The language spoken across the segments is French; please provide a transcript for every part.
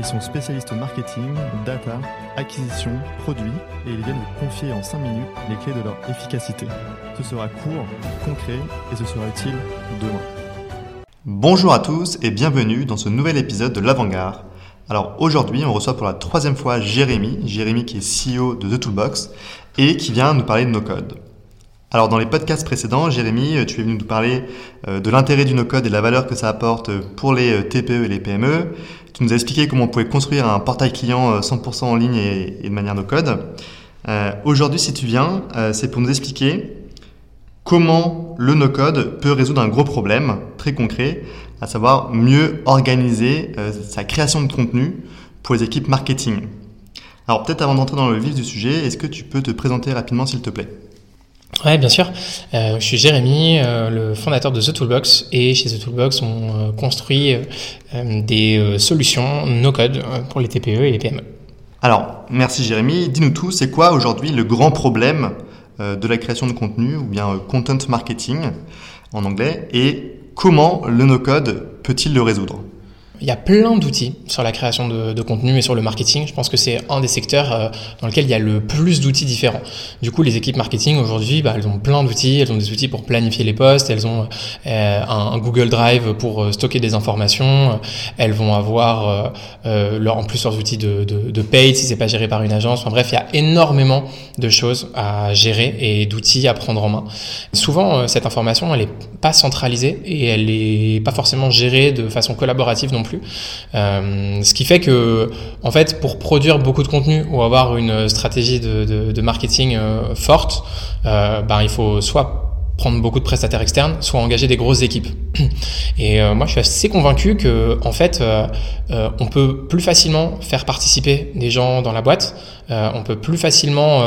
Ils sont spécialistes marketing, data, acquisition, produits et ils viennent vous confier en 5 minutes les clés de leur efficacité. Ce sera court, concret et ce sera utile demain. Bonjour à tous et bienvenue dans ce nouvel épisode de l'Avant-Garde. Alors aujourd'hui, on reçoit pour la troisième fois Jérémy, Jérémy qui est CEO de The Toolbox et qui vient nous parler de nos codes. Alors dans les podcasts précédents, Jérémy, tu es venu nous parler euh, de l'intérêt du no-code et de la valeur que ça apporte pour les euh, TPE et les PME. Tu nous as expliqué comment on pouvait construire un portail client 100% euh, en ligne et, de manière no-code. Aujourd'hui, si tu viens, c'est pour nous expliquer comment le no-code peut résoudre un gros problème très concret, à savoir mieux organiser sa création de contenu pour les équipes marketing. Alors peut-être avant d'entrer dans le vif du sujet, est-ce que tu peux te présenter rapidement s'il te plaît? Ouais, bien sûr. Euh, je suis Jérémy, euh, le fondateur de The Toolbox, et chez The Toolbox, on euh, construit des solutions no-code pour les TPE et les PME. Alors, merci Jérémy. Dis-nous tout, c'est quoi aujourd'hui le grand problème de la création de contenu, ou bien content marketing en anglais, et comment le no-code peut-il le résoudre? Il y a plein d'outils sur la création de, de, contenu et sur le marketing. Je pense que c'est un des secteurs euh, dans lequel il y a le plus d'outils différents. Du coup, les équipes marketing aujourd'hui, bah, elles ont plein d'outils. Elles ont des outils pour planifier les posts. Elles ont euh, un, Google Drive pour euh, stocker des informations. Elles vont avoir leur, en plus leurs outils de, de, de paid si c'est pas géré par une agence. Enfin bref, il y a énormément de choses à gérer et d'outils à prendre en main. Souvent, cette information, elle est pas centralisée et elle est pas forcément gérée de façon collaborative non plus euh, ce qui fait que, en fait, pour produire beaucoup de contenu ou avoir une stratégie de, marketing euh, forte, euh, ben, il faut soit prendre beaucoup de prestataires externes, soit engager des grosses équipes. Et moi, je suis assez convaincu que, en fait, on peut plus facilement faire participer des gens dans la boîte. on peut plus facilement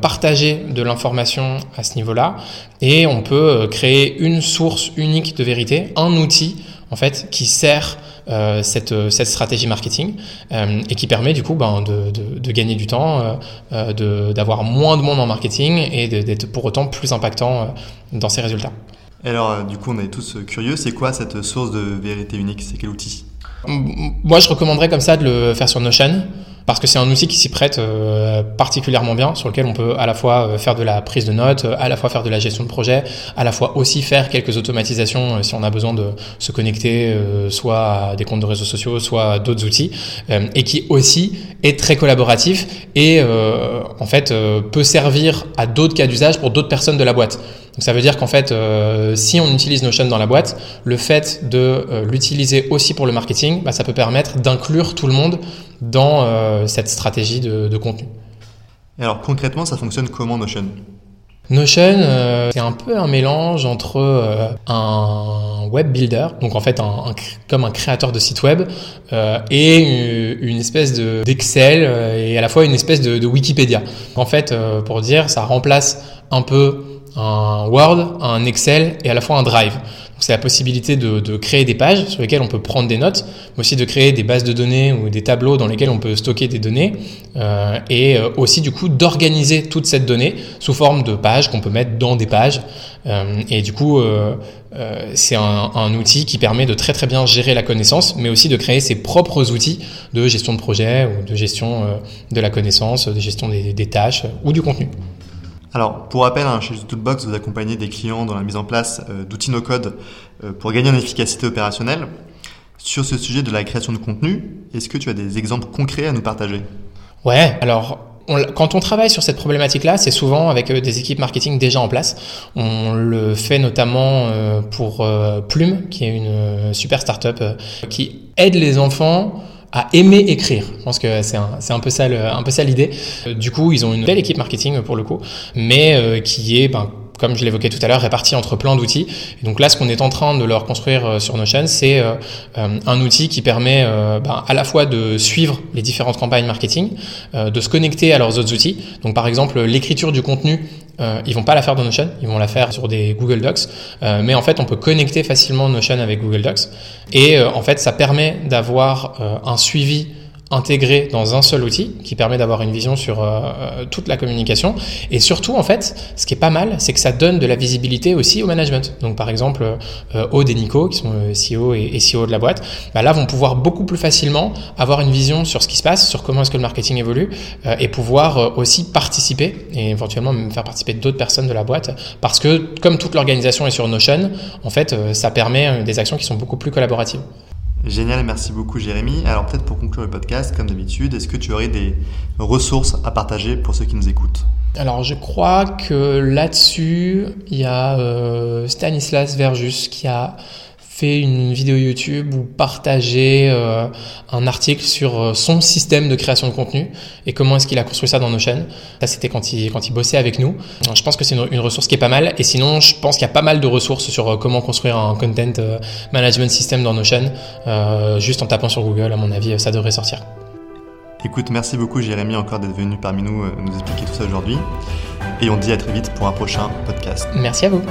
partager de l'information à ce niveau-là, et on peut créer une source unique de vérité, un outil en fait qui sert euh, cette, euh, cette stratégie marketing euh, et qui permet du coup ben, de, de, de gagner du temps, euh, d'avoir moins de monde en marketing et d'être pour autant plus impactant dans ses résultats. alors du coup on est tous curieux, c'est quoi cette source de vérité unique? C'est quel outil? Moi je recommanderais comme ça de le faire sur Notion parce que c'est un outil qui s'y prête euh, particulièrement bien, sur lequel on peut à la fois euh, faire de la prise de notes, à la fois faire de la gestion de projet, à la fois aussi faire quelques automatisations euh, si on a besoin de se connecter soit à des comptes de réseaux sociaux, soit à d'autres outils, et qui aussi est très collaboratif et en fait peut servir à d'autres cas d'usage pour d'autres personnes de la boîte. Donc ça veut dire qu'en fait, si on utilise Notion dans la boîte, le fait de l'utiliser aussi pour le marketing, bah, ça peut permettre d'inclure tout le monde dans euh, cette stratégie de, de, contenu. Alors concrètement, ça fonctionne comment Notion? Notion, euh, c'est un peu un mélange entre euh, un web builder, donc en fait un, comme un créateur de site web, et une, espèce de d'Excel et à la fois une espèce de, de Wikipédia. En fait, pour dire, ça remplace un peu un Word, un Excel et à la fois un Drive c'est la possibilité de, créer des pages sur lesquelles on peut prendre des notes, mais aussi de créer des bases de données ou des tableaux dans lesquels on peut stocker des données, euh, et euh, aussi du coup d'organiser toute cette donnée sous forme de pages qu'on peut mettre dans des pages. Euh, et du coup, c'est un, outil qui permet de très très bien gérer la connaissance, mais aussi de créer ses propres outils de gestion de projet ou de gestion de la connaissance, de gestion des tâches ou du contenu. Alors, pour rappel, hein, chez Toolbox, vous accompagnez des clients dans la mise en place euh, d'outils no-code euh, pour gagner en efficacité opérationnelle. Sur ce sujet de la création de contenu, est-ce que tu as des exemples concrets à nous partager? Ouais, alors quand on travaille sur cette problématique-là, c'est souvent avec euh, des équipes marketing déjà en place. On le fait notamment pour Plume, qui est une super startup qui aide les enfants à aimer écrire. Je pense que c'est un, un peu ça, un peu ça l'idée. Euh, du coup, ils ont une belle équipe marketing pour le coup, mais euh, qui est, ben, comme je l'évoquais tout à l'heure, répartie entre plein d'outils. Donc là, ce qu'on est en train de leur construire euh, sur Notion, c'est un outil qui permet ben, à la fois de suivre les différentes campagnes marketing, de se connecter à leurs autres outils. Donc par exemple, l'écriture du contenu euh, ils vont pas la faire dans Notion, ils vont la faire sur des Google Docs. Euh, mais en fait, on peut connecter facilement Notion avec Google Docs. Et euh, en fait, ça permet d'avoir euh, un suivi intégré dans un seul outil qui permet d'avoir une vision sur euh, euh, toute la communication. Et surtout en fait ce qui est pas mal c'est que ça donne de la visibilité aussi au management. Donc par exemple euh, Aude et Nico qui sont euh, CEO et, CEO de la boîte bah là vont pouvoir beaucoup plus facilement avoir une vision sur ce qui se passe sur comment est-ce que le marketing évolue euh, et pouvoir euh, aussi participer et éventuellement même faire participer d'autres personnes de la boîte. Parce que comme toute l'organisation est sur Notion en fait ça permet des actions qui sont beaucoup plus collaboratives Génial, merci beaucoup Jérémy. Alors peut-être pour conclure le podcast, comme d'habitude, est-ce que tu aurais des ressources à partager pour ceux qui nous écoutent? Alors je crois que là-dessus, il y a euh, Stanislas Verjus qui a fait une vidéo YouTube ou partagé euh, un article sur euh, son système de création de contenu et comment est-ce qu'il a construit ça dans Notion. Ça c'était quand il quand il bossait avec nous. Alors, je pense que c'est une, une ressource qui est pas mal et sinon je pense qu'il y a pas mal de ressources sur euh, comment construire un content euh, management system dans Notion. Euh, juste en tapant sur Google, à mon avis, ça devrait sortir. Écoute, merci beaucoup Jérémy encore d'être venu parmi nous euh, nous expliquer tout ça aujourd'hui. Et on te dit à très vite pour un prochain podcast. Merci à vous.